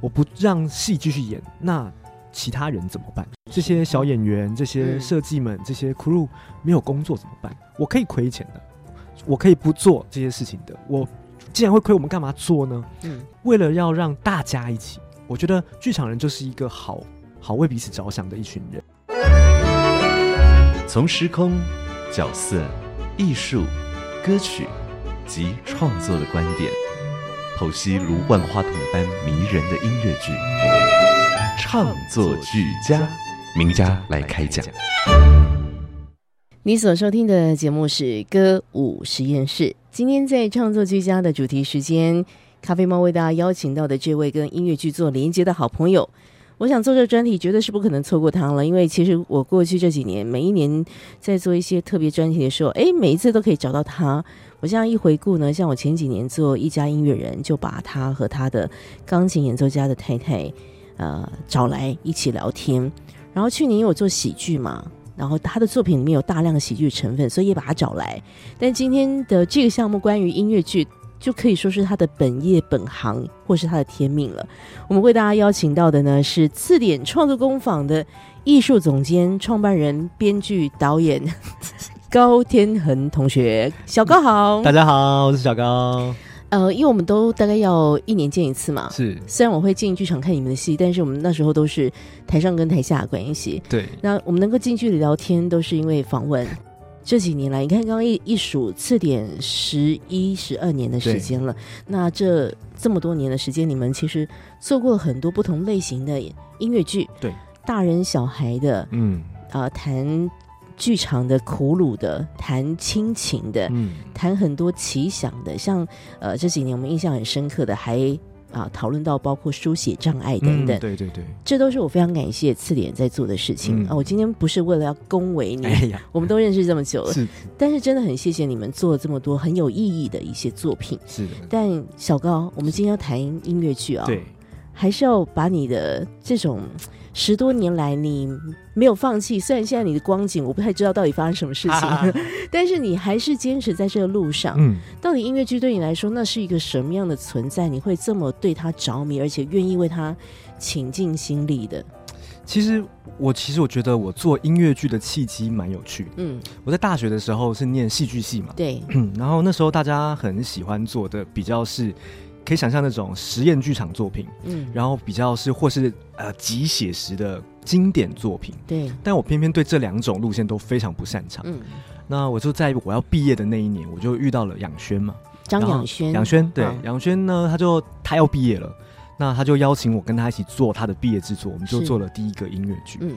我不让戏继续演，那其他人怎么办？这些小演员、这些设计们、这些 crew 没有工作怎么办？我可以亏钱的，我可以不做这些事情的。我既然会亏，我们干嘛做呢？嗯，为了要让大家一起，我觉得剧场人就是一个好好为彼此着想的一群人。从时空、角色、艺术、歌曲及创作的观点。剖析如万花筒般迷人的音乐剧，唱作俱佳，名家来开讲。你所收听的节目是歌舞实验室。今天在创作俱佳的主题时间，咖啡猫为大家邀请到的这位跟音乐剧做连接的好朋友。我想做这专题绝对是不可能错过他了，因为其实我过去这几年每一年在做一些特别专题的时候，哎，每一次都可以找到他。我这样一回顾呢，像我前几年做一家音乐人，就把他和他的钢琴演奏家的太太呃找来一起聊天。然后去年因为我做喜剧嘛，然后他的作品里面有大量的喜剧成分，所以也把他找来。但今天的这个项目关于音乐剧。就可以说是他的本业本行，或是他的天命了。我们为大家邀请到的呢是字典创作工坊的艺术总监、创办人、编剧、导演高天恒同学。小高好，大家好，我是小高。呃，因为我们都大概要一年见一次嘛，是。虽然我会进剧场看你们的戏，但是我们那时候都是台上跟台下的关系。对。那我们能够近距离聊天，都是因为访问。这几年来，你看刚刚一一数，次点十一十二年的时间了。那这这么多年的时间，你们其实做过了很多不同类型的音乐剧，对，大人小孩的，嗯，啊，谈剧场的苦鲁的，谈亲情的，嗯，谈很多奇想的，像呃这几年我们印象很深刻的还。啊，讨论到包括书写障碍等等，对对对，这都是我非常感谢次点在做的事情。啊。我今天不是为了要恭维你，我们都认识这么久了，是，但是真的很谢谢你们做了这么多很有意义的一些作品。是的，但小高，我们今天要谈音乐剧啊，对，还是要把你的这种。十多年来，你没有放弃。虽然现在你的光景，我不太知道到底发生什么事情，但是你还是坚持在这个路上。嗯，到底音乐剧对你来说，那是一个什么样的存在？你会这么对他着迷，而且愿意为他倾尽心力的？其实，我其实我觉得我做音乐剧的契机蛮有趣。嗯，我在大学的时候是念戏剧系嘛，对，然后那时候大家很喜欢做的比较是。可以想象那种实验剧场作品，嗯，然后比较是或是呃极写实的经典作品，对。但我偏偏对这两种路线都非常不擅长。嗯，那我就在我要毕业的那一年，我就遇到了杨轩嘛，张杨轩，杨轩对杨轩呢，他就他要毕业了，那他就邀请我跟他一起做他的毕业制作，我们就做了第一个音乐剧。嗯，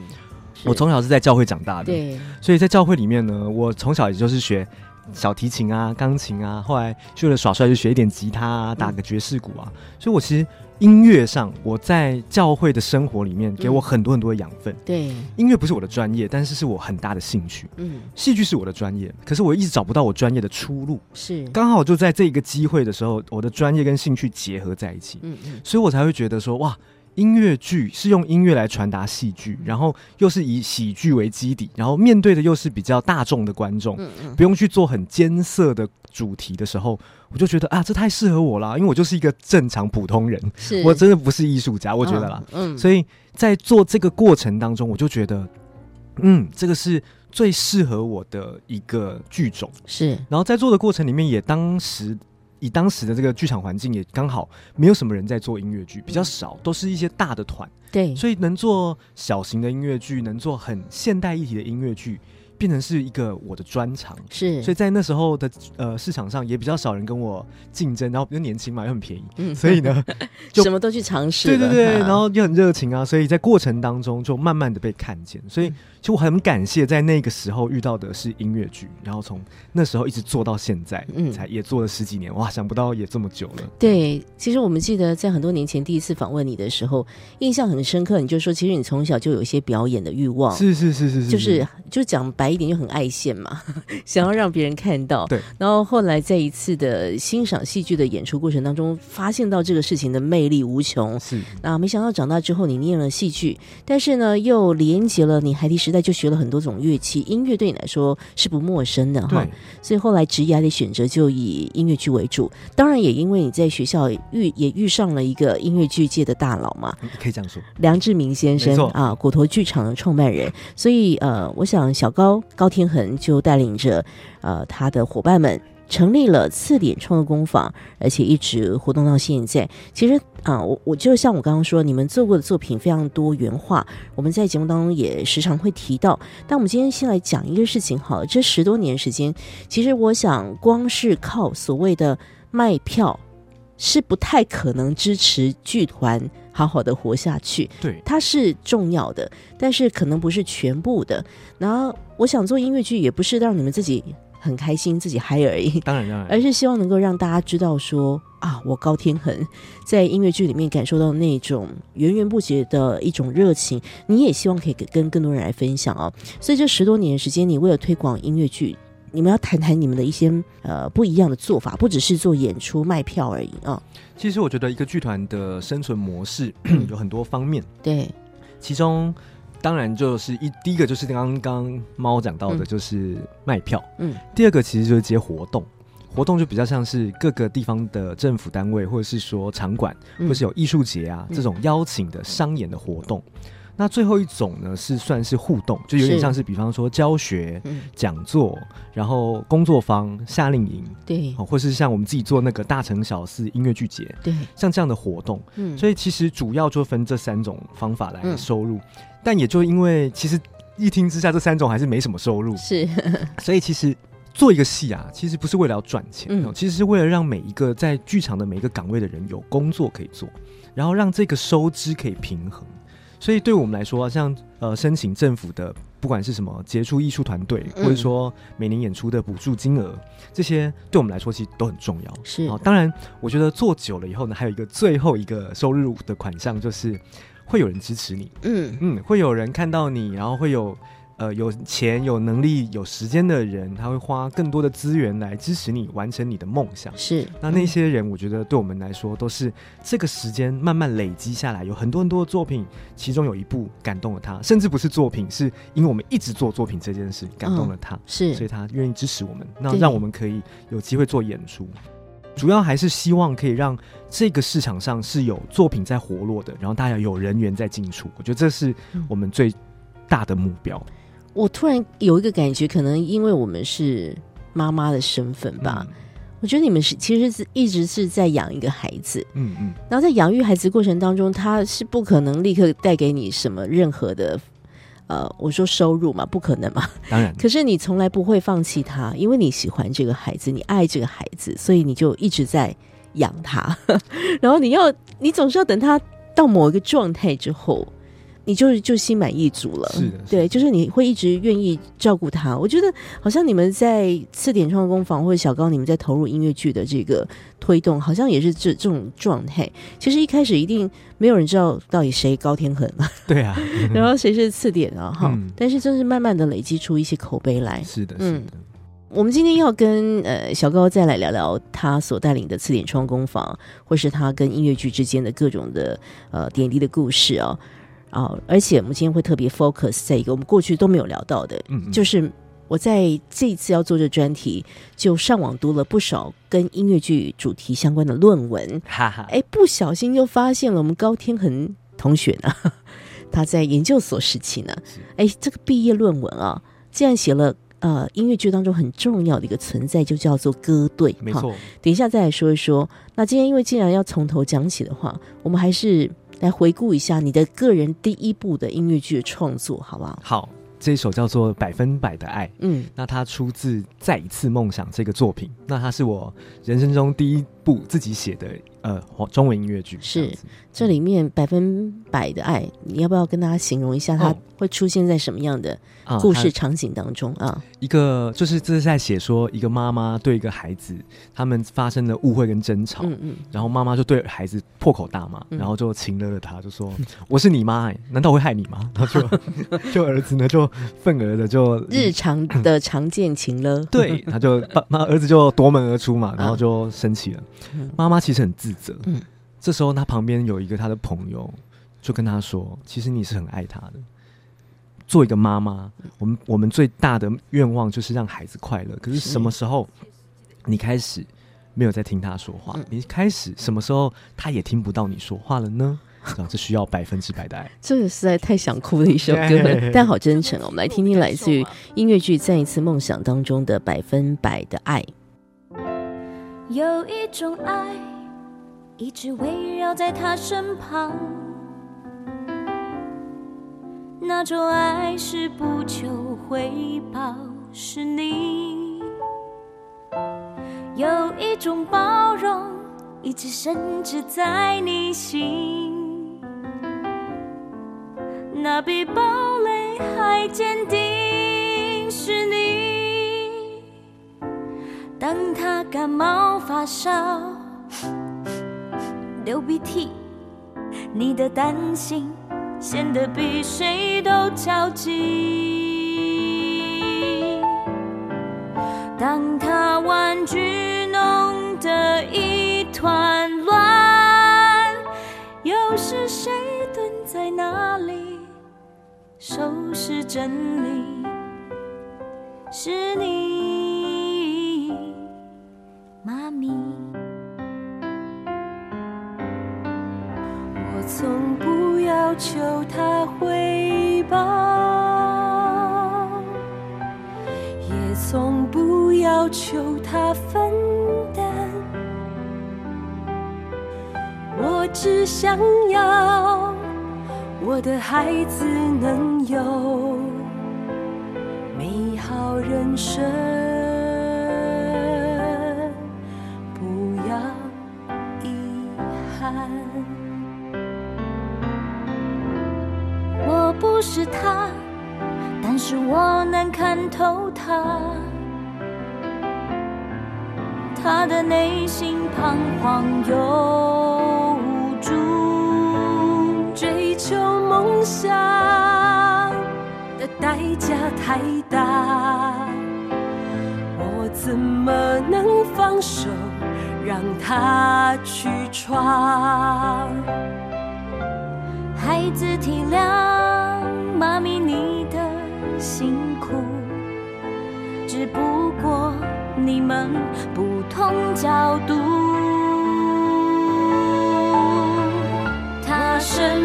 我从小是在教会长大的，对，所以在教会里面呢，我从小也就是学。小提琴啊，钢琴啊，后来就了耍帅就学一点吉他啊，打个爵士鼓啊。所以，我其实音乐上，我在教会的生活里面，给我很多很多的养分。对，音乐不是我的专业，但是是我很大的兴趣。嗯，戏剧是我的专业，可是我一直找不到我专业的出路。是，刚好就在这一个机会的时候，我的专业跟兴趣结合在一起。嗯嗯，所以我才会觉得说，哇。音乐剧是用音乐来传达戏剧，然后又是以喜剧为基底，然后面对的又是比较大众的观众，不用去做很艰涩的主题的时候，我就觉得啊，这太适合我了，因为我就是一个正常普通人，我真的不是艺术家，我觉得啦，嗯，所以在做这个过程当中，我就觉得，嗯，这个是最适合我的一个剧种，是，然后在做的过程里面，也当时。以当时的这个剧场环境，也刚好没有什么人在做音乐剧，比较少，都是一些大的团。对，所以能做小型的音乐剧，能做很现代一体的音乐剧，变成是一个我的专长，是，所以在那时候的呃市场上也比较少人跟我竞争，然后比较年轻嘛又很便宜，嗯，所以呢 就什么都去尝试，对对对，然后又很热情啊，所以在过程当中就慢慢的被看见，所以其实我很感谢在那个时候遇到的是音乐剧，然后从那时候一直做到现在，嗯，才也做了十几年，哇，想不到也这么久了。对，其实我们记得在很多年前第一次访问你的时候，印象很深刻，你就说其实你从小就有一些表演的欲望，是是是是，就是就讲白。一点就很爱现嘛，想要让别人看到。对，然后后来在一次的欣赏戏剧的演出过程当中，发现到这个事情的魅力无穷。是，那没想到长大之后你念了戏剧，但是呢又连接了你孩提时代就学了很多种乐器，音乐对你来说是不陌生的哈。所以后来职业的选择就以音乐剧为主。当然也因为你在学校遇也遇上了一个音乐剧界的大佬嘛，可以这样说，梁志明先生啊，骨头剧场的创办人。所以呃，我想小高。高天恒就带领着呃他的伙伴们成立了次点创作工坊，而且一直活动到现在。其实啊，我我就像我刚刚说，你们做过的作品非常多元化，我们在节目当中也时常会提到。但我们今天先来讲一个事情，好，这十多年时间，其实我想光是靠所谓的卖票是不太可能支持剧团。好好的活下去，对，它是重要的，但是可能不是全部的。然后，我想做音乐剧，也不是让你们自己很开心、自己嗨而已。当然，当然，而是希望能够让大家知道，说啊，我高天恒在音乐剧里面感受到那种源源不绝的一种热情。你也希望可以跟更多人来分享哦。所以，这十多年的时间，你为了推广音乐剧。你们要谈谈你们的一些呃不一样的做法，不只是做演出卖票而已啊。其实我觉得一个剧团的生存模式 有很多方面，对，其中当然就是一第一个就是刚刚猫讲到的，就是卖票，嗯，第二个其实就是接活动，活动就比较像是各个地方的政府单位或者是说场馆，或是有艺术节啊这种邀请的商演的活动。那最后一种呢，是算是互动，就有点像是，比方说教学、讲座，然后工作坊、夏令营，对，或是像我们自己做那个大城小事音乐剧节，对，像这样的活动，嗯，所以其实主要就分这三种方法来收入，但也就因为其实一听之下，这三种还是没什么收入，是，所以其实做一个戏啊，其实不是为了要赚钱，嗯，其实是为了让每一个在剧场的每一个岗位的人有工作可以做，然后让这个收支可以平衡。所以对我们来说，像呃申请政府的，不管是什么杰出艺术团队，或者说每年演出的补助金额，这些对我们来说其实都很重要。是啊，当然，我觉得做久了以后呢，还有一个最后一个收入的款项，就是会有人支持你。嗯嗯，会有人看到你，然后会有。呃，有钱、有能力、有时间的人，他会花更多的资源来支持你完成你的梦想。是，那那些人，我觉得对我们来说，都是这个时间慢慢累积下来，有很多很多的作品，其中有一部感动了他，甚至不是作品，是因为我们一直做作品这件事感动了他，是，所以他愿意支持我们，那让我们可以有机会做演出。主要还是希望可以让这个市场上是有作品在活络的，然后大家有人员在进出，我觉得这是我们最大的目标。我突然有一个感觉，可能因为我们是妈妈的身份吧，我觉得你们是其实是一直是在养一个孩子，嗯嗯，然后在养育孩子过程当中，他是不可能立刻带给你什么任何的，呃，我说收入嘛，不可能嘛，当然，可是你从来不会放弃他，因为你喜欢这个孩子，你爱这个孩子，所以你就一直在养他，然后你要你总是要等他到某一个状态之后。你就就心满意足了，是的，对，就是你会一直愿意照顾他。我觉得好像你们在次点创工坊或者小高，你们在投入音乐剧的这个推动，好像也是这这种状态。其实一开始一定没有人知道到底谁高天恒，对啊，然后谁是次点啊，哈。但是就是慢慢的累积出一些口碑来。是的，是的。我们今天要跟呃小高再来聊聊他所带领的次点创工坊，或是他跟音乐剧之间的各种的呃点滴的故事啊。啊！而且我们今天会特别 focus 在一个我们过去都没有聊到的，嗯，就是我在这一次要做这专题，就上网读了不少跟音乐剧主题相关的论文，哈哈，哎，不小心就发现了我们高天恒同学呢，他在研究所时期呢，哎，这个毕业论文啊，竟然写了呃音乐剧当中很重要的一个存在，就叫做歌队，没错。等一下再来说一说。那今天因为既然要从头讲起的话，我们还是。来回顾一下你的个人第一部的音乐剧的创作，好不好？好，这一首叫做《百分百的爱》，嗯，那它出自《再一次梦想》这个作品，那它是我人生中第一部自己写的呃中文音乐剧。是这里面百分百的爱，你要不要跟大家形容一下，它会出现在什么样的故事场景当中啊？一个就是这是在写说，一个妈妈对一个孩子，他们发生了误会跟争吵，嗯嗯，然后妈妈就对孩子破口大骂，然后就亲了了他，就说：“我是你妈，难道我会害你吗？” 然后就 就儿子呢就。愤而的就日常的常见情了，对，他就 爸妈儿子就夺门而出嘛，然后就生气了。妈妈其实很自责，嗯，这时候他旁边有一个他的朋友就跟他说：“其实你是很爱他的，做一个妈妈，我们我们最大的愿望就是让孩子快乐。可是什么时候你开始没有在听他说话？你开始什么时候他也听不到你说话了呢？”这需要百分之百的爱，这个实在太想哭的一首歌，但好真诚哦。我们来听听来自于音乐剧《再一次梦想》当中的百分百的爱。有一种爱，一直围绕在他身旁，那种爱是不求回报，是你。有一种包容，一直深植在你心。那比堡垒还坚定是你。当他感冒发烧、流鼻涕，你的担心显得比谁都焦急。当他玩具弄得一团乱，又是谁蹲在那里？收拾整理，是你，你。我从不要求他回报，也从不要求他分担，我只想要。我的孩子能有美好人生，我不是他，但是我能看透他，他的内心彷徨又无助，追求。梦想的代价太大，我怎么能放手让他去闯？孩子体谅妈咪你的辛苦，只不过你们不同角度。他生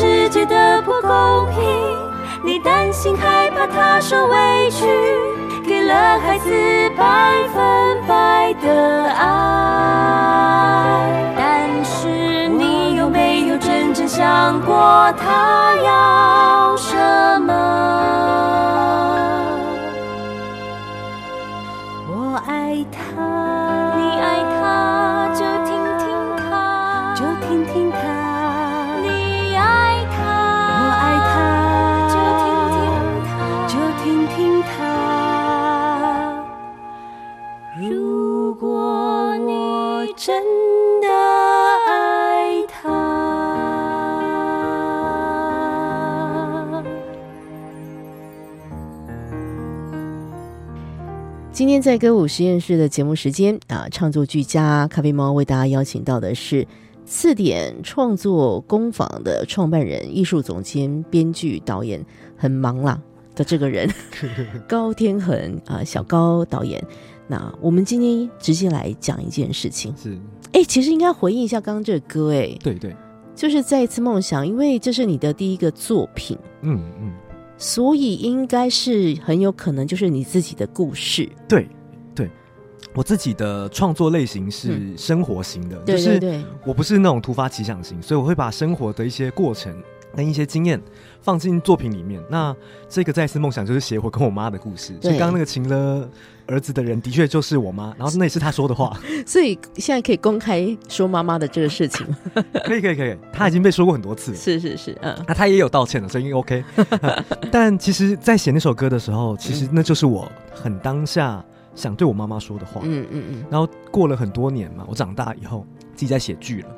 世界的不公平，你担心害怕他受委屈，给了孩子百分百的爱，但是你有没有真正想过他要什么？今天在歌舞实验室的节目时间啊，唱作俱佳咖啡猫为大家邀请到的是次点创作工坊的创办人、艺术总监、编剧、导演，很忙啦的这个人。高天恒啊，小高导演。那我们今天直接来讲一件事情，是。哎，其实应该回应一下刚刚这个歌，哎，对对，就是再一次梦想，因为这是你的第一个作品，嗯嗯。所以应该是很有可能就是你自己的故事。对，对，我自己的创作类型是生活型的，就是我不是那种突发奇想型，所以我会把生活的一些过程跟一些经验。放进作品里面，那这个再次梦想就是写我跟我妈的故事。所以刚刚那个情了儿子的人，的确就是我妈，然后那也是他说的话。所以现在可以公开说妈妈的这个事情，可以可以可以，他已经被说过很多次了。是是是，嗯，那他也有道歉了，所以 OK。但其实，在写那首歌的时候，其实那就是我很当下想对我妈妈说的话。嗯嗯嗯。然后过了很多年嘛，我长大以后自己在写剧了。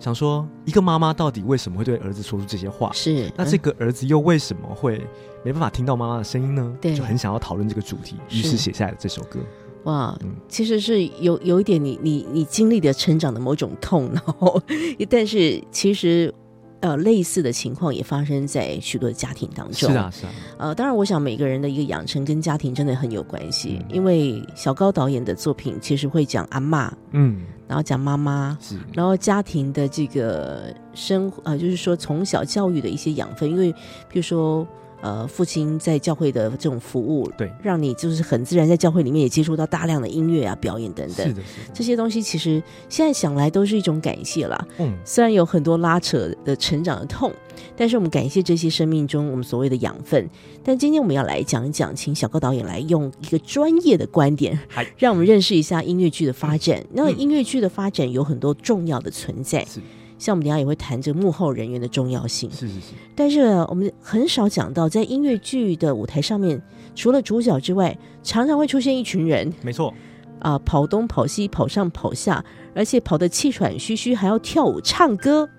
想说，一个妈妈到底为什么会对儿子说出这些话？是那这个儿子又为什么会没办法听到妈妈的声音呢？对，就很想要讨论这个主题，于是写下了这首歌。哇，其实是有有一点你你你经历的成长的某种痛，然后 但是其实。呃，类似的情况也发生在许多的家庭当中。是啊，是啊。呃，当然，我想每个人的一个养成跟家庭真的很有关系。因为小高导演的作品其实会讲阿妈，嗯，然后讲妈妈，是，然后家庭的这个生，呃，就是说从小教育的一些养分。因为，比如说。呃，父亲在教会的这种服务，对，让你就是很自然在教会里面也接触到大量的音乐啊、表演等等。是的，这些东西其实现在想来都是一种感谢啦。嗯，虽然有很多拉扯的成长的痛，但是我们感谢这些生命中我们所谓的养分。但今天我们要来讲一讲，请小高导演来用一个专业的观点，让我们认识一下音乐剧的发展。那音乐剧的发展有很多重要的存在。是。像我们等下也会谈这幕后人员的重要性，是是是。但是我们很少讲到，在音乐剧的舞台上面，除了主角之外，常常会出现一群人。没错，啊，跑东跑西，跑上跑下，而且跑得气喘吁吁，还要跳舞唱歌。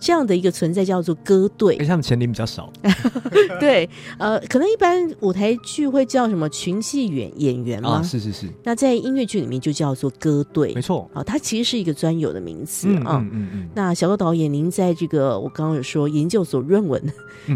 这样的一个存在叫做歌队，而且他们钱领比较少。对，呃，可能一般舞台剧会叫什么群戏演演员吗？是是是。那在音乐剧里面就叫做歌队，没错。啊，它其实是一个专有的名词啊。嗯嗯嗯。那小高导演，您在这个我刚刚有说研究所论文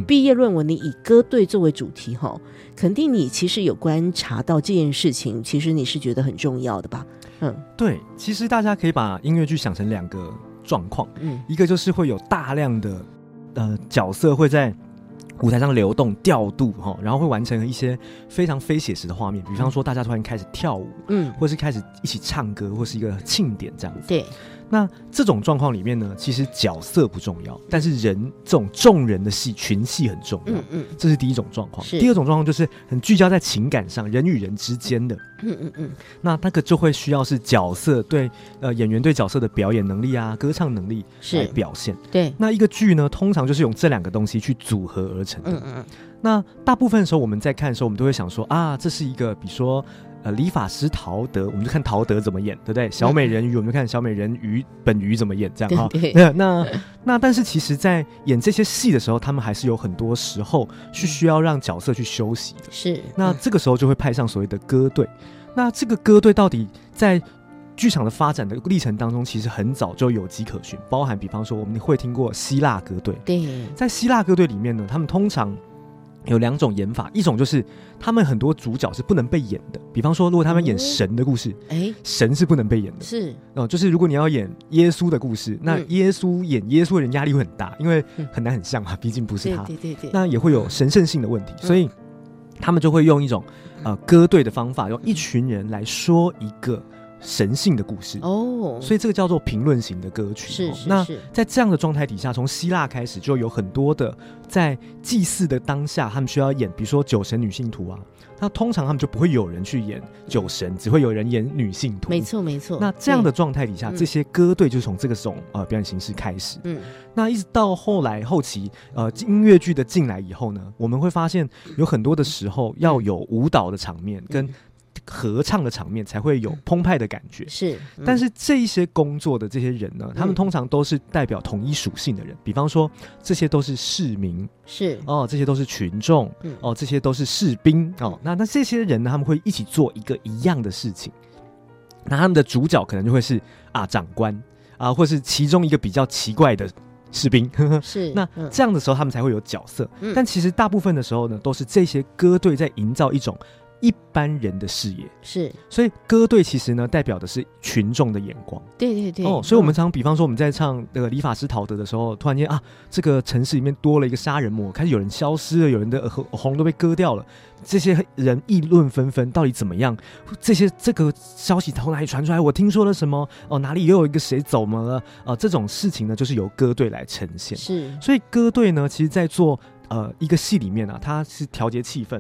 毕业论文，你以歌队作为主题哈，肯定你其实有观察到这件事情，其实你是觉得很重要的吧？嗯，对。其实大家可以把音乐剧想成两个。状况，嗯，一个就是会有大量的呃角色会在舞台上流动调度哈，然后会完成一些非常非写实的画面，比方说大家突然开始跳舞，嗯，或是开始一起唱歌，或是一个庆典这样子，对。那这种状况里面呢，其实角色不重要，但是人这种众人的戏群戏很重要。嗯嗯，这是第一种状况。第二种状况就是很聚焦在情感上，人与人之间的。嗯嗯嗯。那那个就会需要是角色对呃演员对角色的表演能力啊，歌唱能力来表现。对。那一个剧呢，通常就是用这两个东西去组合而成的。嗯嗯。那大部分的时候我们在看的时候，我们都会想说啊，这是一个比如说。呃，理发师陶德，我们就看陶德怎么演，对不对？小美人鱼，我们就看小美人鱼本鱼怎么演，这样哈。那那那，但是其实，在演这些戏的时候，他们还是有很多时候是需要让角色去休息的。是。那这个时候就会派上所谓的歌队。那这个歌队到底在剧场的发展的历程当中，其实很早就有迹可循，包含比方说我们会听过希腊歌队。对。在希腊歌队里面呢，他们通常。有两种演法，一种就是他们很多主角是不能被演的，比方说，如果他们演神的故事，哎，神是不能被演的，是。哦，就是如果你要演耶稣的故事，那耶稣演耶稣的人压力会很大，因为很难很像啊，毕竟不是他，对对对，那也会有神圣性的问题，所以他们就会用一种呃歌队的方法，用一群人来说一个。神性的故事哦，所以这个叫做评论型的歌曲。是是那在这样的状态底下，从希腊开始就有很多的在祭祀的当下，他们需要演，比如说酒神女性图啊。那通常他们就不会有人去演酒神，只会有人演女性图。没错没错。那这样的状态底下，这些歌队就从这个种呃表演形式开始。嗯。那一直到后来后期呃音乐剧的进来以后呢，我们会发现有很多的时候要有舞蹈的场面跟。合唱的场面才会有澎湃的感觉，是。但是这一些工作的这些人呢，他们通常都是代表统一属性的人，比方说这些都是市民，是哦，这些都是群众，嗯哦，这些都是士兵哦。那那这些人呢，他们会一起做一个一样的事情，那他们的主角可能就会是啊长官啊，或是其中一个比较奇怪的士兵，是。那这样的时候，他们才会有角色。但其实大部分的时候呢，都是这些歌队在营造一种。一般人的视野，是，所以歌队其实呢，代表的是群众的眼光。对对对。哦，所以我们常比方说我们在唱那个理发师陶德的时候，突然间啊，这个城市里面多了一个杀人魔，开始有人消失了，有人的耳喉都被割掉了，这些人议论纷纷，到底怎么样？这些这个消息从哪里传出来？我听说了什么？哦，哪里又有一个谁走了？啊，这种事情呢，就是由歌队来呈现。是，所以歌队呢，其实在做。呃，一个戏里面呢，它是调节气氛、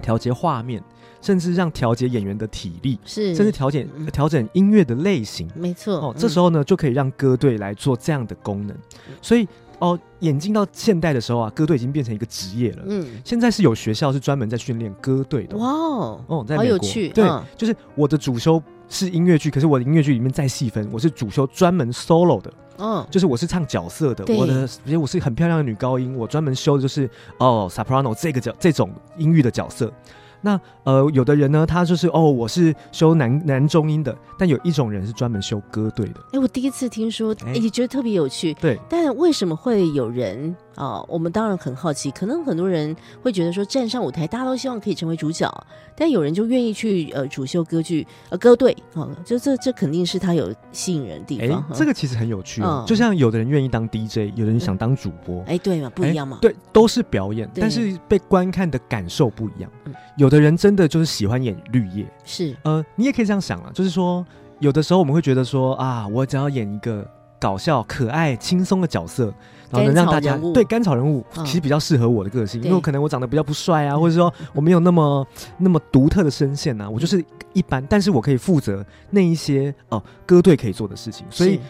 调节画面，甚至让调节演员的体力，是甚至调节调整音乐的类型，没错。哦，这时候呢，就可以让歌队来做这样的功能。所以哦，演进到现代的时候啊，歌队已经变成一个职业了。嗯，现在是有学校是专门在训练歌队的。哇哦，哦，在美国，对，就是我的主修是音乐剧，可是我的音乐剧里面再细分，我是主修专门 solo 的。嗯，就是我是唱角色的，我的，而且我是很漂亮的女高音，我专门修的就是哦，soprano 这个角这种音域的角色。那呃，有的人呢，他就是哦，我是修男男中音的，但有一种人是专门修歌队的。哎，我第一次听说，也觉得特别有趣。对，但为什么会有人啊？我们当然很好奇，可能很多人会觉得说，站上舞台，大家都希望可以成为主角，但有人就愿意去呃主修歌剧呃歌队啊，就这这肯定是他有吸引人的地方。这个其实很有趣，就像有的人愿意当 DJ，有的人想当主播，哎，对嘛，不一样嘛，对，都是表演，但是被观看的感受不一样。嗯有的人真的就是喜欢演绿叶，是。呃，你也可以这样想啊，就是说，有的时候我们会觉得说啊，我只要演一个搞笑、可爱、轻松的角色，然后能让大家对甘草人物，其实比较适合我的个性，因为可能我长得比较不帅啊，或者说我没有那么那么独特的声线呐，我就是一般，但是我可以负责那一些哦歌队可以做的事情，所以。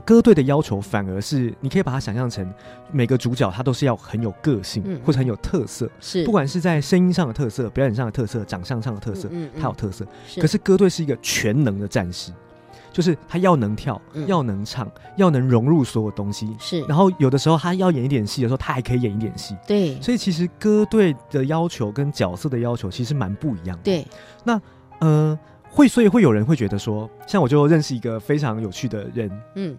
歌队的要求反而是，你可以把它想象成每个主角他都是要很有个性，或者很有特色，是不管是在声音上的特色、表演上的特色、长相上的特色，嗯他有特色。可是歌队是一个全能的战士，就是他要能跳，要能唱，要能融入所有东西。是，然后有的时候他要演一点戏的时候，他还可以演一点戏。对，所以其实歌队的要求跟角色的要求其实蛮不一样的。对，那呃。会，所以会有人会觉得说，像我就认识一个非常有趣的人，嗯，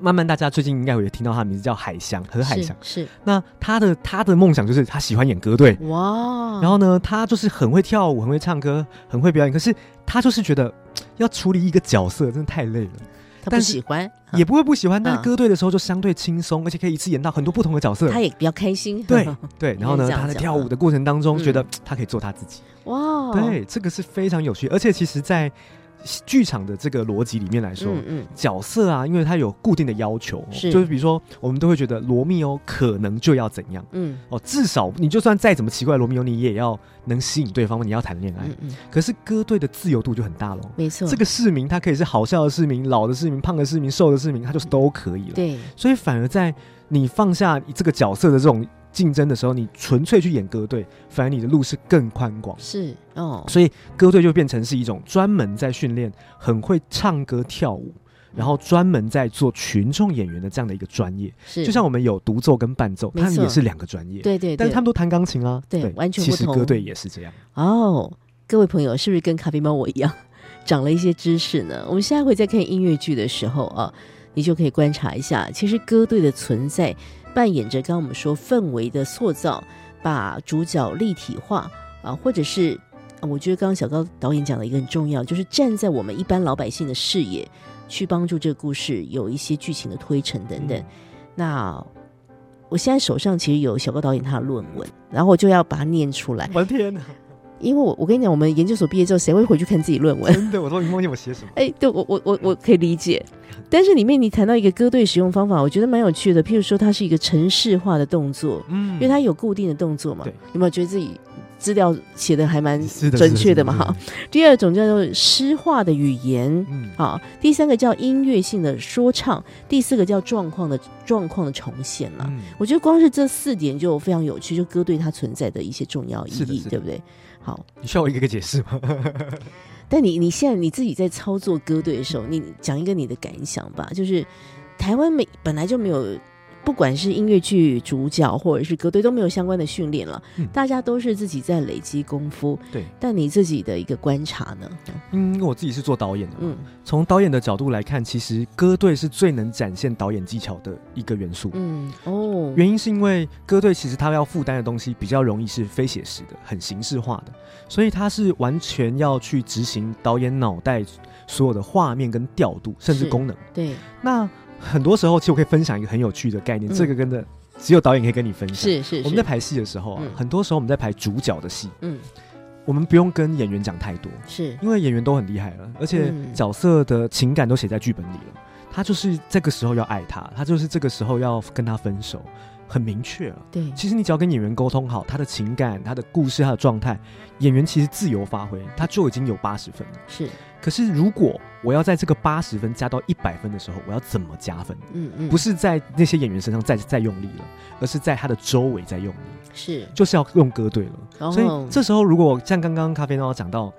慢慢大家最近应该会听到他的名字叫海翔，何海翔是。那他的他的梦想就是他喜欢演歌队，哇，然后呢，他就是很会跳舞，很会唱歌，很会表演，可是他就是觉得 要处理一个角色真的太累了。他不喜欢，也不会不喜欢。但是歌队的时候就相对轻松，而且可以一次演到很多不同的角色。他也比较开心。对 对，然后呢，他在跳舞的过程当中，觉得他可以做他自己。哇，对，这个是非常有趣。而且其实，在剧场的这个逻辑里面来说，角色啊，因为它有固定的要求，就是比如说，我们都会觉得罗密欧可能就要怎样，嗯，哦，至少你就算再怎么奇怪，罗密欧你也要能吸引对方，你要谈恋爱。可是歌队的自由度就很大喽，没错，这个市民他可以是好笑的市民、老的市民、胖的市民、瘦的市民，他就是都可以了。对，所以反而在你放下这个角色的这种。竞争的时候，你纯粹去演歌队，反而你的路是更宽广。是哦，所以歌队就变成是一种专门在训练很会唱歌跳舞，然后专门在做群众演员的这样的一个专业。是，就像我们有独奏跟伴奏，他们也是两个专业。对对，但是他们都弹钢琴啊。对，完全不同。其实歌队也是这样。哦，各位朋友，是不是跟咖啡猫我一样，长了一些知识呢？我们下回在看音乐剧的时候啊，你就可以观察一下，其实歌队的存在。扮演着刚刚我们说氛围的塑造，把主角立体化啊，或者是我觉得刚刚小高导演讲的一个很重要，就是站在我们一般老百姓的视野，去帮助这个故事有一些剧情的推陈等等。那我现在手上其实有小高导演他的论文，然后我就要把它念出来。我的天哪！因为我我跟你讲，我们研究所毕业之后，谁会回去看自己论文？真的，我都已经忘记我写什么。哎，对我我我我可以理解，但是里面你谈到一个歌队使用方法，我觉得蛮有趣的。譬如说，它是一个程式化的动作，嗯，因为它有固定的动作嘛。有没有觉得自己资料写的还蛮准确的嘛？哈。第二种叫做诗化的语言，嗯，好。第三个叫音乐性的说唱，第四个叫状况的状况的重现了。我觉得光是这四点就非常有趣，就歌队它存在的一些重要意义，对不对？好，你需要我一个个解释吗？但你你现在你自己在操作歌队的时候，你讲一个你的感想吧。就是台湾没本来就没有不管是音乐剧主角或者是歌队都没有相关的训练了，大家都是自己在累积功夫。对，但你自己的一个观察呢？嗯，我自己是做导演的，嗯，从导演的角度来看，其实歌队是最能展现导演技巧的一个元素。嗯，哦，原因是因为歌队其实他要负担的东西比较容易是非写实的、很形式化的，所以他是完全要去执行导演脑袋所有的画面跟调度，甚至功能。对，那。很多时候，其实我可以分享一个很有趣的概念，这个真的只有导演可以跟你分享。是是，我们在排戏的时候啊，很多时候我们在排主角的戏，嗯，我们不用跟演员讲太多，是因为演员都很厉害了，而且角色的情感都写在剧本里了。他就是这个时候要爱他，他就是这个时候要跟他分手，很明确了。对，其实你只要跟演员沟通好他的情感、他的故事、他的状态，演员其实自由发挥，他就已经有八十分了。是。可是，如果我要在这个八十分加到一百分的时候，我要怎么加分？嗯嗯，不是在那些演员身上再再用力了，而是在他的周围在用力，是就是要用歌队了。所以这时候，如果像刚刚咖啡猫讲到，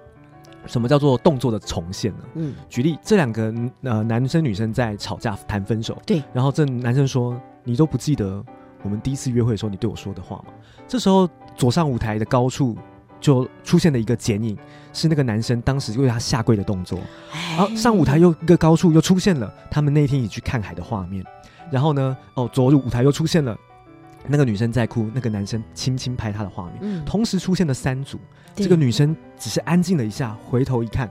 什么叫做动作的重现呢？嗯，举例，这两个呃男生女生在吵架谈分手，对，然后这男生说：“你都不记得我们第一次约会的时候你对我说的话吗？”这时候走上舞台的高处。就出现了一个剪影，是那个男生当时为他下跪的动作。然后上舞台又一个高处又出现了他们那天一起去看海的画面。然后呢，哦，左舞台又出现了那个女生在哭，那个男生轻轻拍她的画面。同时出现了三组，这个女生只是安静了一下，回头一看，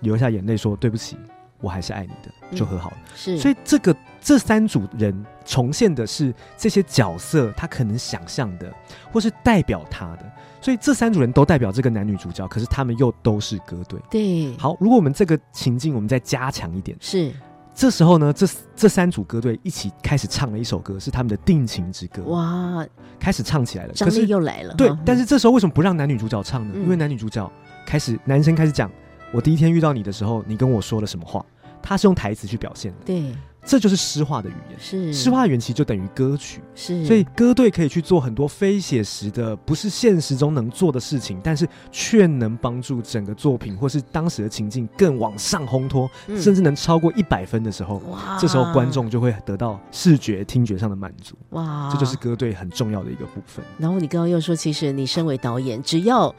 流下眼泪说：“对不起。”我还是爱你的，就和好了。是，所以这个这三组人重现的是这些角色他可能想象的，或是代表他的。所以这三组人都代表这个男女主角，可是他们又都是歌队。对，好，如果我们这个情境我们再加强一点，是这时候呢，这这三组歌队一起开始唱了一首歌，是他们的定情之歌。哇，开始唱起来了，张力又来了。对，但是这时候为什么不让男女主角唱呢？因为男女主角开始，男生开始讲。我第一天遇到你的时候，你跟我说了什么话？他是用台词去表现的，对，这就是诗化的语言。是诗化语言其实就等于歌曲，是。所以歌队可以去做很多非写实的，不是现实中能做的事情，但是却能帮助整个作品或是当时的情境更往上烘托，甚至能超过一百分的时候，哇！这时候观众就会得到视觉、听觉上的满足。哇！这就是歌队很重要的一个部分。然后你刚刚又说，其实你身为导演，只要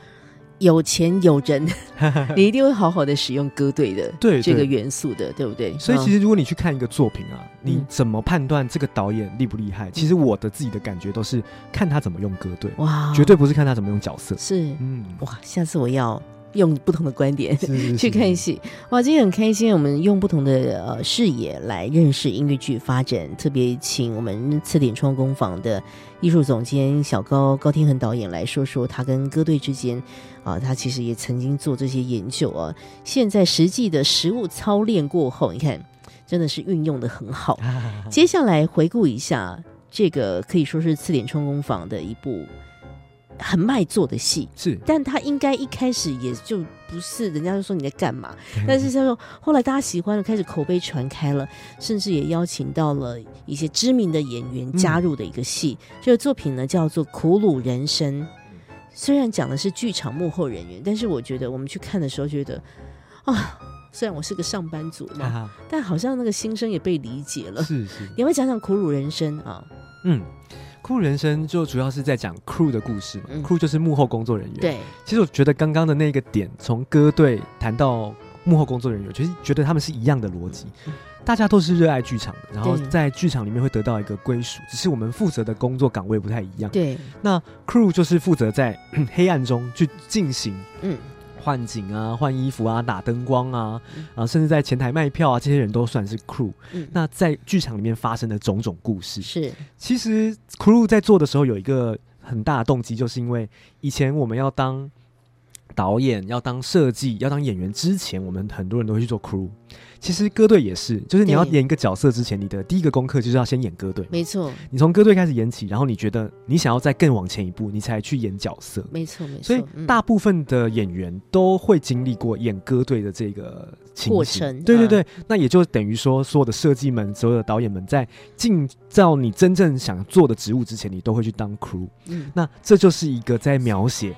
有钱有人，你一定会好好的使用歌队的对这个元素的，对不对？所以其实如果你去看一个作品啊，你怎么判断这个导演厉不厉害？其实我的自己的感觉都是看他怎么用歌队，哇，绝对不是看他怎么用角色。是，嗯，哇，下次我要。用不同的观点 去看戏，哇！今天很开心，我们用不同的呃视野来认识音乐剧发展。特别请我们次点创工坊的艺术总监小高高天恒导演来说说他跟歌队之间啊，他其实也曾经做这些研究啊。现在实际的实物操练过后，你看真的是运用的很好。接下来回顾一下这个可以说是次点冲工坊的一部。很卖座的戏是，但他应该一开始也就不是，人家就说你在干嘛？但是他说后来大家喜欢了，开始口碑传开了，甚至也邀请到了一些知名的演员加入的一个戏。这个作品呢叫做《苦鲁人生》，虽然讲的是剧场幕后人员，但是我觉得我们去看的时候觉得啊，虽然我是个上班族嘛，但好像那个心声也被理解了。是是，你会讲讲《苦鲁人生》啊？嗯。Crew 人生就主要是在讲 crew 的故事嘛，crew 就是幕后工作人员。对，其实我觉得刚刚的那个点，从歌队谈到幕后工作人员，其实觉得他们是一样的逻辑。大家都是热爱剧场的，然后在剧场里面会得到一个归属，只是我们负责的工作岗位不太一样。对，那 crew 就是负责在 黑暗中去进行，嗯。换景啊，换衣服啊，打灯光啊，啊，甚至在前台卖票啊，这些人都算是 crew。那在剧场里面发生的种种故事，是其实 crew 在做的时候有一个很大的动机，就是因为以前我们要当导演、要当设计、要当演员之前，我们很多人都会去做 crew。其实歌队也是，就是你要演一个角色之前，你的第一个功课就是要先演歌队。没错，你从歌队开始演起，然后你觉得你想要再更往前一步，你才去演角色。没错，没错。所以大部分的演员都会经历过演歌队的这个过程。对对对，那也就等于说，所有的设计们、所有的导演们，在进到你真正想做的职务之前，你都会去当 crew。嗯，那这就是一个在描写。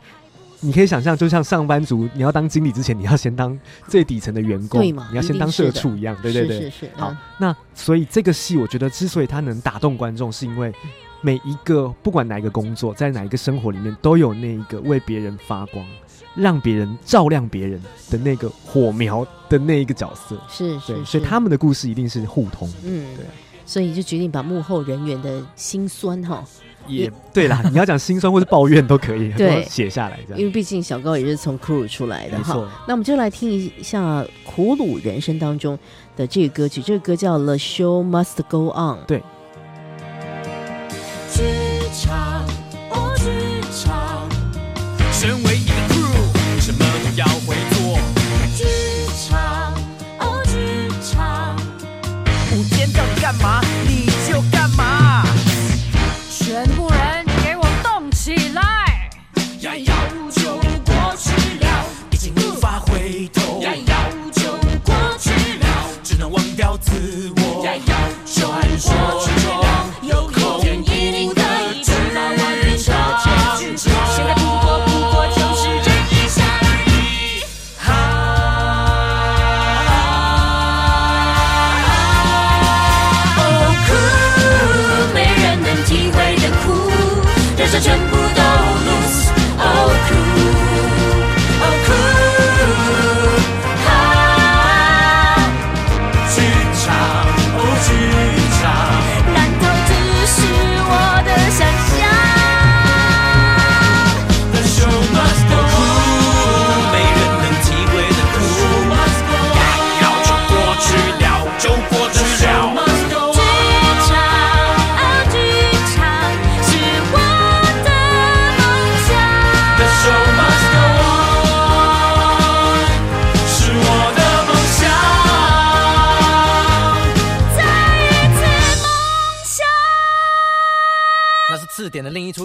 你可以想象，就像上班族，你要当经理之前，你要先当最底层的员工，对嘛？你要先当社畜一样，对对对，是是。好，那所以这个戏，我觉得之所以它能打动观众，是因为每一个不管哪一个工作，在哪一个生活里面，都有那一个为别人发光。让别人照亮别人的那个火苗的那一个角色，是是，所以他们的故事一定是互通。嗯，对，所以就决定把幕后人员的心酸哈，也对啦，你要讲心酸或是抱怨都可以，对，写下来这样。因为毕竟小高也是从苦鲁出来的哈。那我们就来听一下《苦鲁人生》当中的这个歌曲，这个歌叫《The Show Must Go On》。对。就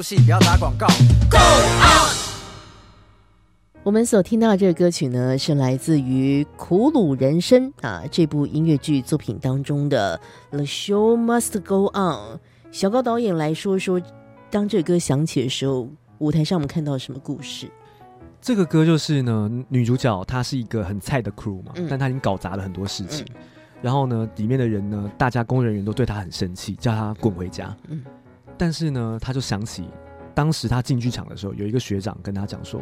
戏，不要打广告。Go on！我们所听到的这个歌曲呢，是来自于《苦鲁人生》啊这部音乐剧作品当中的《The Show Must Go On》。小高导演来说说，当这个歌响起的时候，舞台上我们看到什么故事？这个歌就是呢，女主角她是一个很菜的 crew 嘛，但她已经搞砸了很多事情。然后呢，里面的人呢，大家工作人员都对她很生气，叫她滚回家。嗯。但是呢，他就想起当时他进剧场的时候，有一个学长跟他讲说，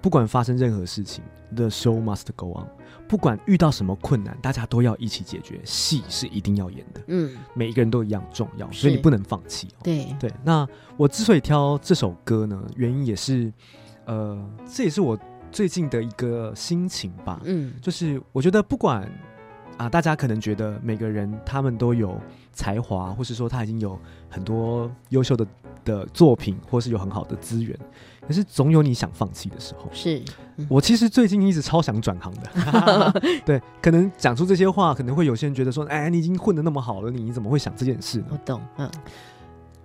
不管发生任何事情，the show must go on。不管遇到什么困难，大家都要一起解决，戏是一定要演的。嗯，每一个人都一样重要，所以你不能放弃。对对。那我之所以挑这首歌呢，原因也是，呃，这也是我最近的一个心情吧。嗯，就是我觉得不管啊，大家可能觉得每个人他们都有。才华，或是说他已经有很多优秀的的作品，或是有很好的资源，可是总有你想放弃的时候。是我其实最近一直超想转行的，对，可能讲出这些话，可能会有些人觉得说，哎，你已经混的那么好了，你怎么会想这件事呢？我懂，嗯。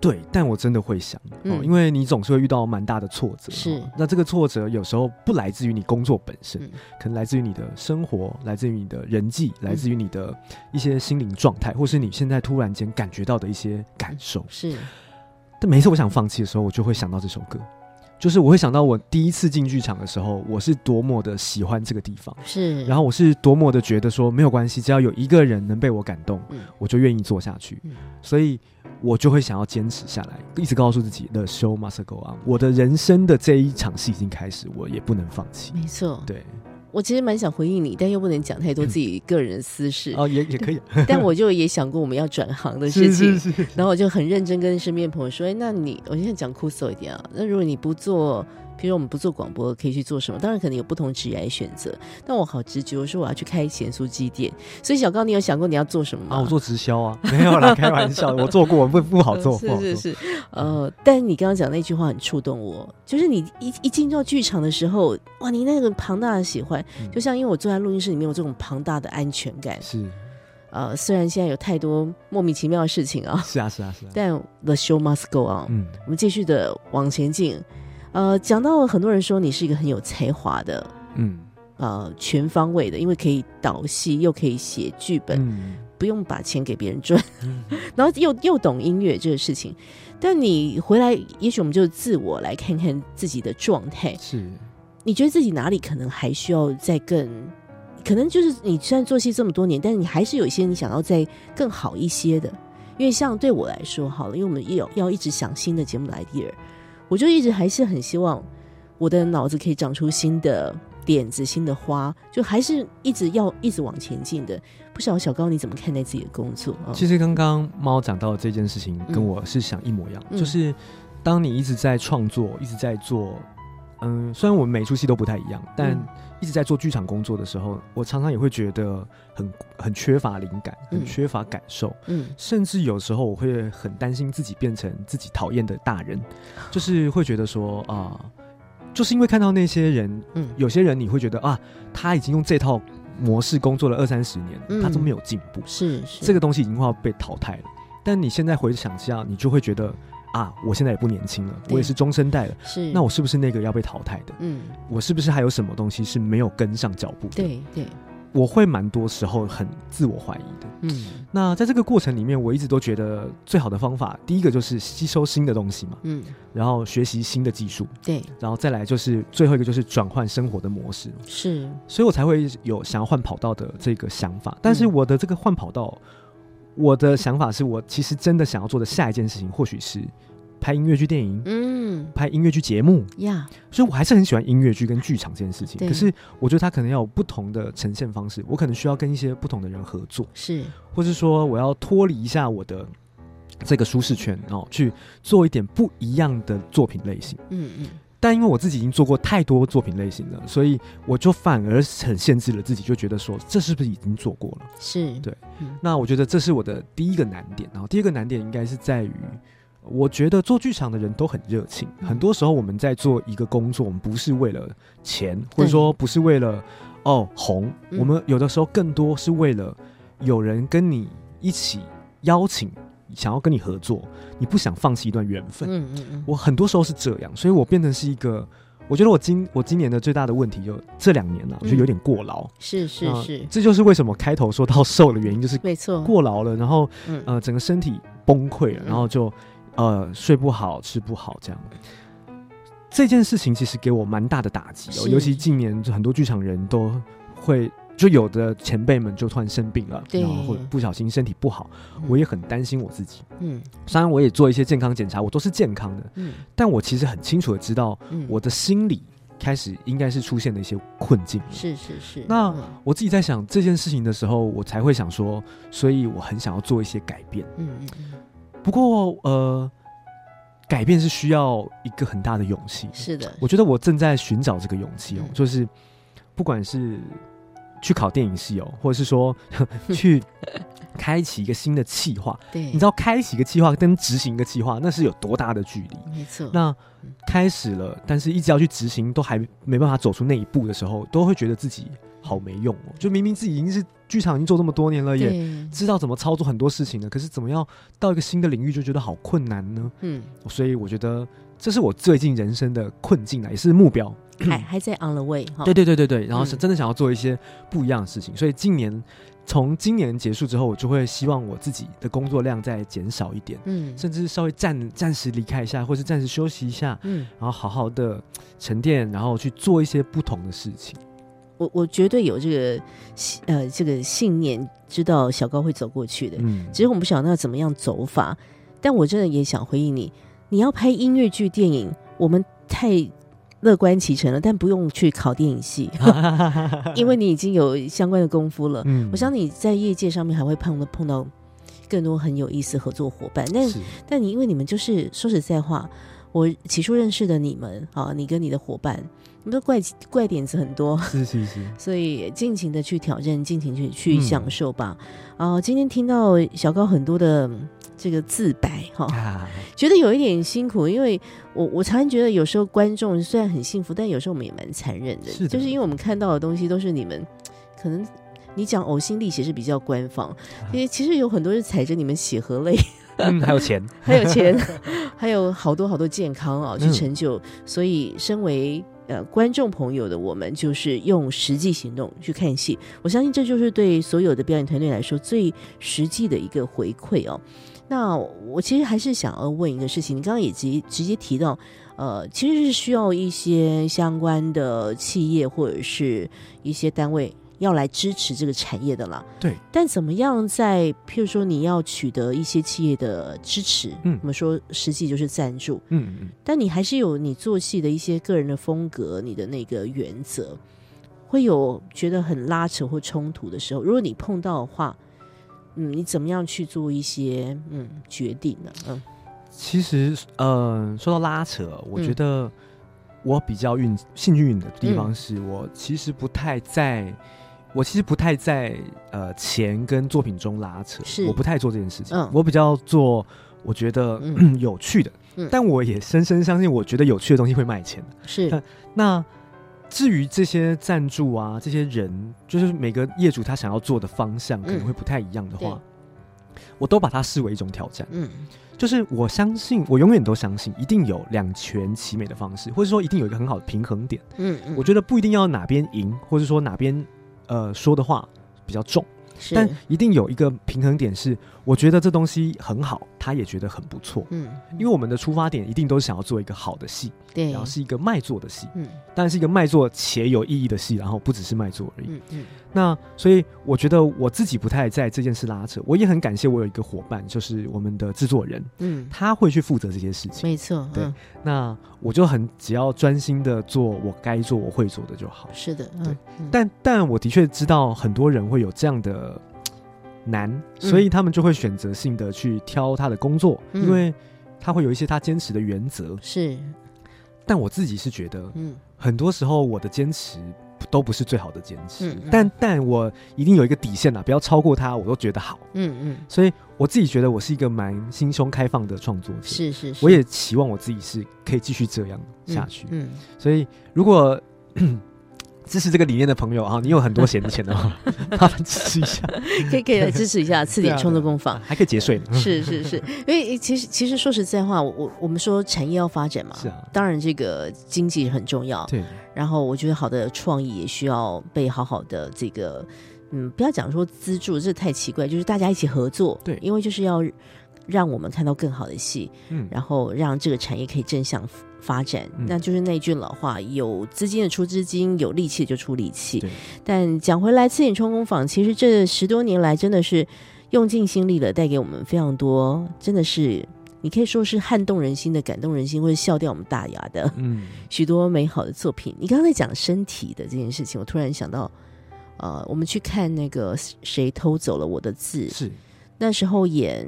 对，但我真的会想，哦，因为你总是会遇到蛮大的挫折。是，那这个挫折有时候不来自于你工作本身，可能来自于你的生活，来自于你的人际，来自于你的一些心灵状态，或是你现在突然间感觉到的一些感受。是，但每次我想放弃的时候，我就会想到这首歌。就是我会想到我第一次进剧场的时候，我是多么的喜欢这个地方，是，然后我是多么的觉得说没有关系，只要有一个人能被我感动，我就愿意做下去，所以我就会想要坚持下来，一直告诉自己，The show must go on，我的人生的这一场戏已经开始，我也不能放弃，没错，对。我其实蛮想回应你，但又不能讲太多自己个人私事 哦，也也可以。但我就也想过我们要转行的事情，然后我就很认真跟身边朋友说：“哎，那你我现在讲酷搜一点啊，那如果你不做。”比如我们不做广播，可以去做什么？当然可能有不同职业选择。但我好直觉，我说我要去开咸酥鸡店。所以小高，你有想过你要做什么吗？啊，我做直销啊，没有啦，开玩笑。我做过，不 不好做。是是是，呃，但你刚刚讲那句话很触动我，就是你一一进到剧场的时候，哇，你那个庞大的喜欢，就像因为我坐在录音室里面有这种庞大的安全感。是，呃，虽然现在有太多莫名其妙的事情啊，是啊是啊是啊，但 The show must go on。嗯，我们继续的往前进。呃，讲到很多人说你是一个很有才华的，嗯，呃，全方位的，因为可以导戏，又可以写剧本，不用把钱给别人赚，然后又又懂音乐这个事情。但你回来，也许我们就自我来看看自己的状态。是，你觉得自己哪里可能还需要再更？可能就是你虽然做戏这么多年，但是你还是有一些你想要再更好一些的。因为像对我来说，好了，因为我们也有要一直想新的节目的 idea，我就一直还是很希望我的脑子可以长出新的点子、新的花，就还是一直要一直往前进的。不晓得小高你怎么看待自己的工作？其实刚刚猫讲到的这件事情，跟我是想一模一样，就是当你一直在创作，一直在做，嗯，虽然我们每出戏都不太一样，但一直在做剧场工作的时候，我常常也会觉得很很缺乏灵感，很缺乏感受，嗯，甚至有时候我会很担心自己变成自己讨厌的大人，就是会觉得说啊，就是因为看到那些人，嗯，有些人你会觉得啊，他已经用这套。模式工作了二三十年，他都没有进步，是这个东西已经快要被淘汰了。但你现在回想下，你就会觉得啊，我现在也不年轻了，我也是中生代了，是那我是不是那个要被淘汰的？嗯，我是不是还有什么东西是没有跟上脚步？对对。我会蛮多时候很自我怀疑的，嗯，那在这个过程里面，我一直都觉得最好的方法，第一个就是吸收新的东西嘛，嗯，然后学习新的技术，对，然后再来就是最后一个就是转换生活的模式，是，所以我才会有想要换跑道的这个想法。但是我的这个换跑道，我的想法是我其实真的想要做的下一件事情，或许是。拍音乐剧电影，嗯，拍音乐剧节目呀，所以我还是很喜欢音乐剧跟剧场这件事情。可是我觉得它可能要有不同的呈现方式，我可能需要跟一些不同的人合作，是，或是说我要脱离一下我的这个舒适圈，然后去做一点不一样的作品类型。嗯嗯。但因为我自己已经做过太多作品类型了，所以我就反而很限制了自己，就觉得说这是不是已经做过了？是对。那我觉得这是我的第一个难点，然后第二个难点应该是在于。我觉得做剧场的人都很热情。很多时候我们在做一个工作，我们不是为了钱，或者说不是为了哦红。我们有的时候更多是为了有人跟你一起邀请，想要跟你合作，你不想放弃一段缘分。嗯嗯嗯。我很多时候是这样，所以我变成是一个，我觉得我今我今年的最大的问题就这两年了，我觉得有点过劳。是是是，这就是为什么开头说到瘦的原因，就是没错过劳了，然后呃整个身体崩溃了，然后就。呃，睡不好，吃不好，这样这件事情其实给我蛮大的打击哦。尤其近年很多剧场人都会，就有的前辈们就突然生病了，然后或不小心身体不好，我也很担心我自己。嗯，虽然我也做一些健康检查，我都是健康的，嗯，但我其实很清楚的知道，我的心理开始应该是出现了一些困境。是是是。那我自己在想这件事情的时候，我才会想说，所以我很想要做一些改变。嗯嗯嗯。不过，呃，改变是需要一个很大的勇气。是的，我觉得我正在寻找这个勇气哦，就是不管是去考电影系哦，或者是说 去开启一个新的计划。对，你知道开启一个计划跟执行一个计划，那是有多大的距离？没错。那开始了，但是一直要去执行，都还没办法走出那一步的时候，都会觉得自己。好没用哦！就明明自己已经是剧场已经做这么多年了，也知道怎么操作很多事情了，可是怎么样到一个新的领域就觉得好困难呢？嗯，所以我觉得这是我最近人生的困境啊，也是目标，还还在 on the way 哈。对对对对对，然后是真的想要做一些不一样的事情，所以今年从今年结束之后，我就会希望我自己的工作量再减少一点，嗯，甚至稍微暂暂时离开一下，或是暂时休息一下，嗯，然后好好的沉淀，然后去做一些不同的事情。我我绝对有这个呃这个信念，知道小高会走过去的。嗯，只是我们不晓得要怎么样走法。但我真的也想回应你，你要拍音乐剧电影，我们太乐观其成了。但不用去考电影系，因为你已经有相关的功夫了。嗯，我想你在业界上面还会碰到碰到更多很有意思合作伙伴。但但你因为你们就是说实在话，我起初认识的你们啊，你跟你的伙伴。你们怪怪点子很多，是是是，所以尽情的去挑战，尽情去去享受吧。啊，今天听到小高很多的这个自白哈，觉得有一点辛苦，因为我我常常觉得有时候观众虽然很幸福，但有时候我们也蛮残忍的，就是因为我们看到的东西都是你们可能你讲呕心沥血是比较官方，因为其实有很多是踩着你们血和泪，嗯，还有钱，还有钱，还有好多好多健康啊去成就，所以身为。呃，观众朋友的我们就是用实际行动去看戏，我相信这就是对所有的表演团队来说最实际的一个回馈哦。那我其实还是想要问一个事情，你刚刚也直直接提到，呃，其实是需要一些相关的企业或者是一些单位要来支持这个产业的啦。对。但怎么样在譬如说你要取得一些企业的支持，嗯，我们说实际就是赞助，嗯嗯。但你还是有你做戏的一些个人的风格，你的那个原则，会有觉得很拉扯或冲突的时候，如果你碰到的话。嗯，你怎么样去做一些嗯决定呢？嗯，其实呃，说到拉扯，我觉得我比较运幸运的地方是我其实不太在，我其实不太在呃钱跟作品中拉扯，是我不太做这件事情，我比较做我觉得 有趣的，但我也深深相信，我觉得有趣的东西会卖钱的，是那。至于这些赞助啊，这些人，就是每个业主他想要做的方向可能会不太一样的话，我都把它视为一种挑战。嗯，就是我相信，我永远都相信，一定有两全其美的方式，或者说一定有一个很好的平衡点。嗯嗯，我觉得不一定要哪边赢，或者说哪边呃说的话比较重。但一定有一个平衡点，是我觉得这东西很好，他也觉得很不错。嗯，因为我们的出发点一定都是想要做一个好的戏，对，然后是一个卖座的戏，嗯，当然是一个卖座且有意义的戏，然后不只是卖座而已。嗯嗯。那所以我觉得我自己不太在这件事拉扯，我也很感谢我有一个伙伴，就是我们的制作人，嗯，他会去负责这些事情。没错，对。那我就很只要专心的做我该做我会做的就好。是的，对。但但我的确知道很多人会有这样的难，所以他们就会选择性的去挑他的工作，因为他会有一些他坚持的原则。是。但我自己是觉得，嗯，很多时候我的坚持。都不是最好的坚持，但但我一定有一个底线呐，不要超过他，我都觉得好。嗯嗯，所以我自己觉得我是一个蛮心胸开放的创作者，是是，我也期望我自己是可以继续这样下去。嗯，所以如果。支持这个理念的朋友啊，你有很多闲的钱的话，他们支持一下，可以可以来支持一下，次点创作工坊，还可以节税。是是是，因为其实其实说实在话，我我们说产业要发展嘛，是啊，当然这个经济很重要，对。然后我觉得好的创意也需要被好好的这个，嗯，不要讲说资助，这太奇怪，就是大家一起合作，对，因为就是要让我们看到更好的戏，嗯，然后让这个产业可以正向。发展，那就是那句老话：有资金的出资金，有力气的就出力气。但讲回来，刺眼冲工坊其实这十多年来真的是用尽心力了，带给我们非常多，真的是你可以说是撼动人心的、感动人心，或者笑掉我们大牙的，嗯，许多美好的作品。你刚才讲身体的这件事情，我突然想到，呃，我们去看那个谁偷走了我的字，是那时候演。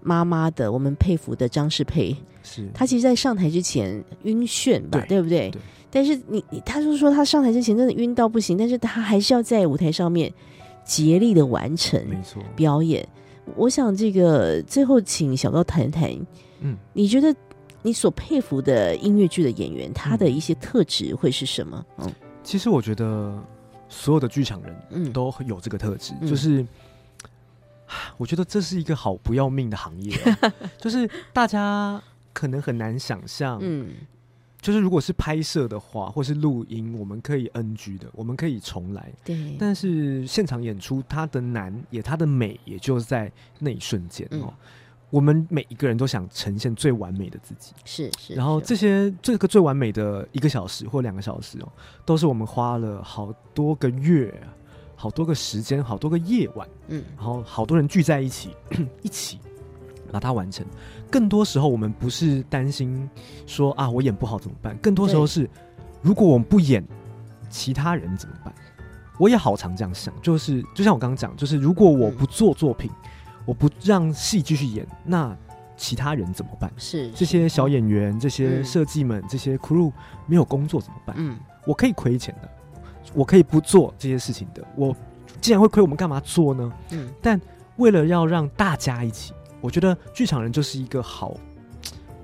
妈妈的，我们佩服的张世佩，是他其实，在上台之前晕眩吧，对不对？对。但是你你，他就说他上台之前真的晕到不行，但是他还是要在舞台上面竭力的完成，表演。我想这个最后请小高谈谈，嗯，你觉得你所佩服的音乐剧的演员，他的一些特质会是什么？嗯，其实我觉得所有的剧场人，嗯，都有这个特质，就是。我觉得这是一个好不要命的行业，就是大家可能很难想象，嗯，就是如果是拍摄的话，或是录音，我们可以 NG 的，我们可以重来，对。但是现场演出，它的难也它的美，也就在那一瞬间哦。我们每一个人都想呈现最完美的自己，是是。然后这些这个最完美的一个小时或两个小时哦，都是我们花了好多个月。好多个时间，好多个夜晚，嗯，然后好多人聚在一起，一起把它完成。更多时候，我们不是担心说啊，我演不好怎么办？更多时候是，如果我们不演，其他人怎么办？我也好常这样想，就是就像我刚刚讲，就是如果我不做作品，我不让戏继续演，那其他人怎么办？是这些小演员、这些设计们、这些 crew 没有工作怎么办？嗯，我可以亏钱的。我可以不做这些事情的。我既然会亏，我们干嘛做呢？嗯。但为了要让大家一起，我觉得剧场人就是一个好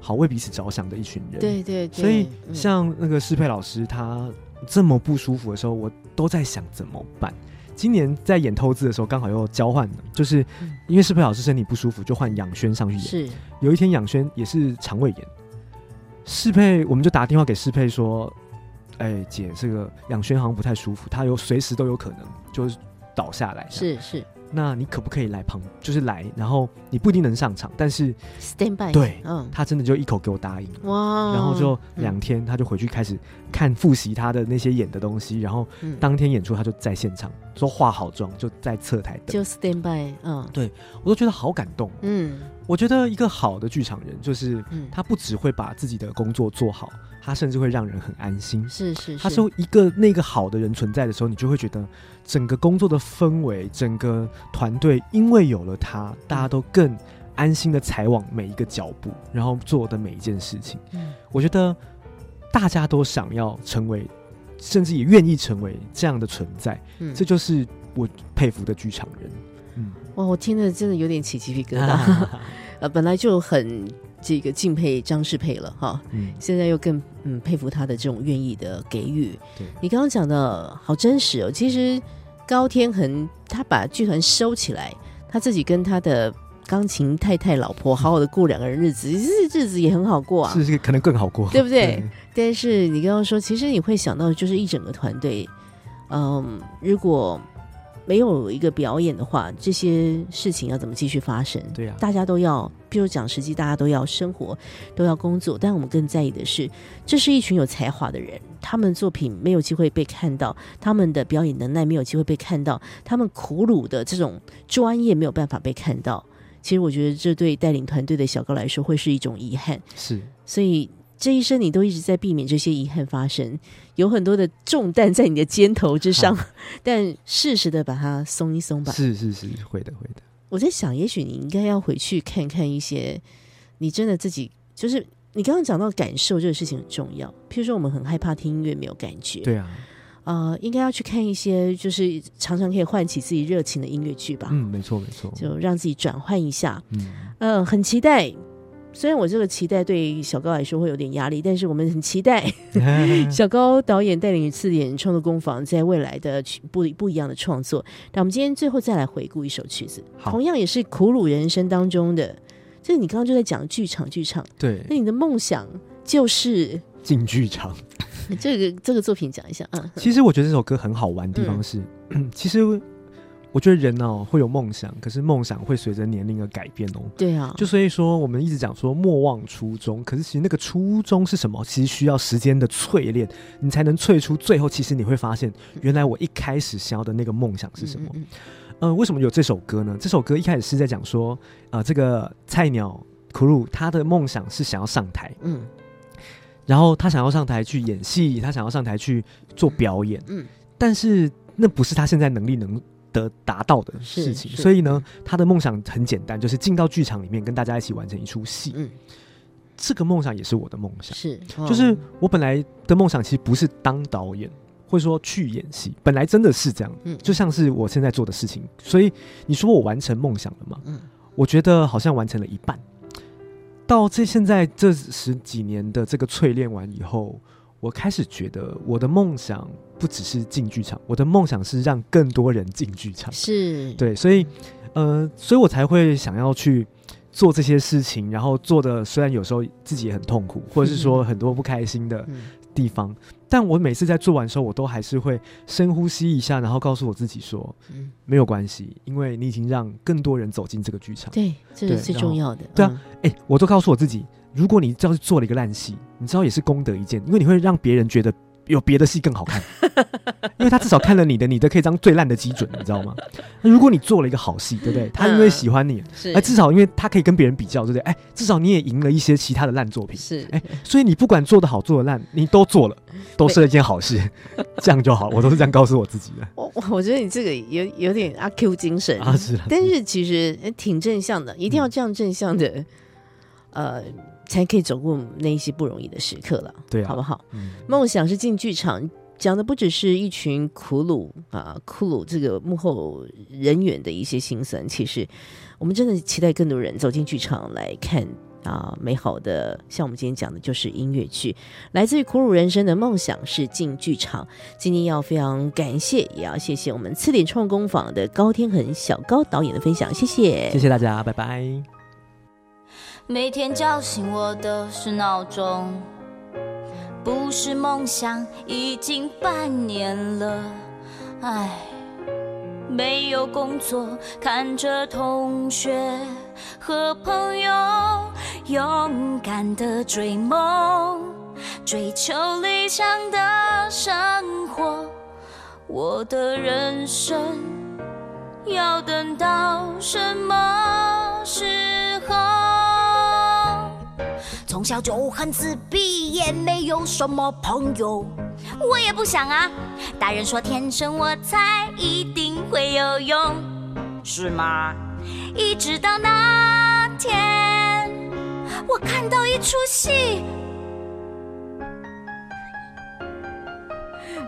好为彼此着想的一群人。对对。所以像那个适配老师，他这么不舒服的时候，我都在想怎么办。今年在演透字的时候，刚好又交换了，就是因为适配老师身体不舒服，就换养轩上去演。是。有一天养轩也是肠胃炎，适配我们就打电话给适配说。哎，姐，这个养轩好像不太舒服，他有随时都有可能就是倒下来。是是，那你可不可以来旁，就是来，然后你不一定能上场，但是 stand by，对，嗯，他真的就一口给我答应，哇，然后就两天，他就回去开始看复习他的那些演的东西，然后当天演出他就在现场，说化好妆就在侧台等，就 stand by，嗯，对我都觉得好感动，嗯，我觉得一个好的剧场人就是，他不只会把自己的工作做好。他甚至会让人很安心，是是，他是一个那个好的人存在的时候，你就会觉得整个工作的氛围，整个团队因为有了他，大家都更安心的踩往每一个脚步，然后做的每一件事情。嗯，我觉得大家都想要成为，甚至也愿意成为这样的存在。嗯，这就是我佩服的剧场人。嗯，哇，我听着真的有点起鸡皮疙瘩。呃，本来就很。这个敬佩张世佩了哈，嗯，现在又更嗯佩服他的这种愿意的给予。对你刚刚讲的好真实哦，其实高天恒他把剧团收起来，他自己跟他的钢琴太太老婆好好的过两个人日子，日日子也很好过啊，是是可能更好过，对不对？但是你刚刚说，其实你会想到就是一整个团队，嗯，如果。没有一个表演的话，这些事情要怎么继续发生？对呀，大家都要，比如讲实际，大家都要生活，都要工作。但我们更在意的是，这是一群有才华的人，他们作品没有机会被看到，他们的表演能耐没有机会被看到，他们苦鲁的这种专业没有办法被看到。其实，我觉得这对带领团队的小高来说会是一种遗憾。是，所以。这一生你都一直在避免这些遗憾发生，有很多的重担在你的肩头之上，但适时的把它松一松吧。是是是，会的会的。我在想，也许你应该要回去看看一些，你真的自己就是你刚刚讲到感受这个事情很重要。譬如说，我们很害怕听音乐没有感觉，对啊，呃，应该要去看一些就是常常可以唤起自己热情的音乐剧吧。嗯，没错没错，就让自己转换一下。嗯嗯，很期待。虽然我这个期待对小高来说会有点压力，但是我们很期待 小高导演带领次演创作工坊在未来的不不一样的创作。那我们今天最后再来回顾一首曲子，同样也是苦鲁人生当中的。就是你刚刚就在讲剧场，剧场对。那你的梦想就是进剧场。这个这个作品讲一下啊。其实我觉得这首歌很好玩的地方是，其实。我觉得人哦会有梦想，可是梦想会随着年龄而改变哦。对啊，就所以说我们一直讲说莫忘初衷，可是其实那个初衷是什么？其实需要时间的淬炼，你才能淬出最后。其实你会发现，原来我一开始想要的那个梦想是什么？呃，为什么有这首歌呢？这首歌一开始是在讲说，呃，这个菜鸟 crew 他的梦想是想要上台，嗯，然后他想要上台去演戏，他想要上台去做表演，嗯，但是那不是他现在能力能。的达到的事情，所以呢，他的梦想很简单，就是进到剧场里面跟大家一起完成一出戏。嗯，这个梦想也是我的梦想，是，就是我本来的梦想其实不是当导演，或者说去演戏，本来真的是这样，嗯，就像是我现在做的事情。所以你说我完成梦想了吗？嗯，我觉得好像完成了一半。到这现在这十几年的这个淬炼完以后。我开始觉得我的梦想不只是进剧场，我的梦想是让更多人进剧场。是对，所以，呃，所以我才会想要去做这些事情，然后做的虽然有时候自己也很痛苦，或者是说很多不开心的地方，但我每次在做完的时候，我都还是会深呼吸一下，然后告诉我自己说，嗯，没有关系，因为你已经让更多人走进这个剧场。对，这是最重要的。对啊，哎，我都告诉我自己。如果你要是做了一个烂戏，你知道也是功德一件，因为你会让别人觉得有别的戏更好看，因为他至少看了你的，你的可以当最烂的基准，你知道吗？如果你做了一个好戏，对不对？他因为喜欢你，哎，至少因为他可以跟别人比较，对不对？哎，至少你也赢了一些其他的烂作品，是哎，所以你不管做的好做的烂，你都做了，都是一件好事，这样就好。我都是这样告诉我自己的。我我觉得你这个有有点阿 Q 精神啊，是，但是其实挺正向的，一定要这样正向的，呃。才可以走过那一些不容易的时刻了，对，好不好？梦想是进剧场，讲的不只是一群苦鲁啊，苦鲁这个幕后人员的一些心酸。其实，我们真的期待更多人走进剧场来看啊，美好的。像我们今天讲的，就是音乐剧，来自于苦鲁人生的梦想是进剧场。今天要非常感谢，也要谢谢我们次点创工坊的高天恒小高导演的分享，谢谢，谢谢大家，拜拜。每天叫醒我的是闹钟，不是梦想，已经半年了。唉，没有工作，看着同学和朋友勇敢的追梦，追求理想的生活。我的人生要等到什么时候？从小就很自闭，也没有什么朋友。我也不想啊，大人说天生我材一定会有用，是吗？一直到那天，我看到一出戏。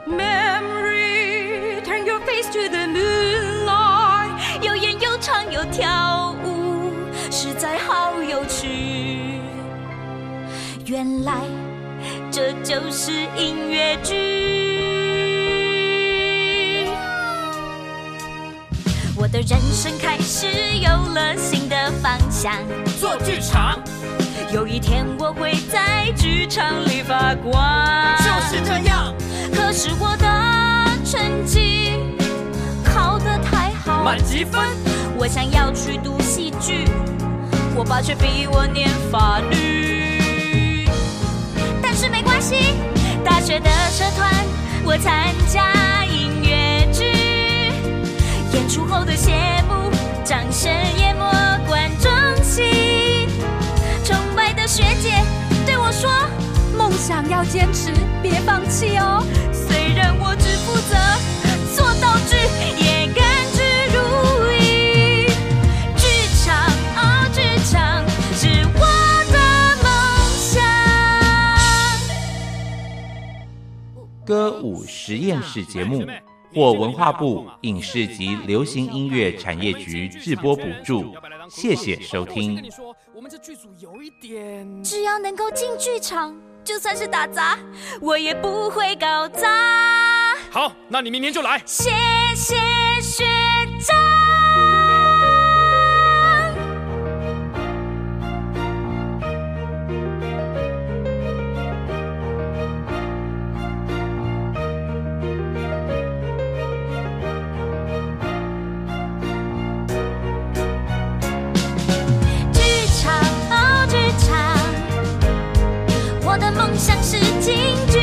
Memory, turn your face to the moonlight，有演有唱有跳舞，实在好有趣。原来。这就是音乐剧，我的人生开始有了新的方向。做剧场，有一天我会在剧场里发光。就是这样，可是我的成绩考得太好，满级分。我想要去读戏剧，我爸却逼我念法律。大学的社团我参加音乐剧，演出后的谢幕，掌声淹没观众席。崇拜的学姐对我说：“梦想要坚持，别放弃哦。”虽然我只负责做道具，也歌舞实验室节目获文化部影视及流行音乐产业局制播补助，谢谢收听。只要能够进剧场，就算是打杂，我也不会搞砸。好，那你明天就来。谢谢学长。像是今。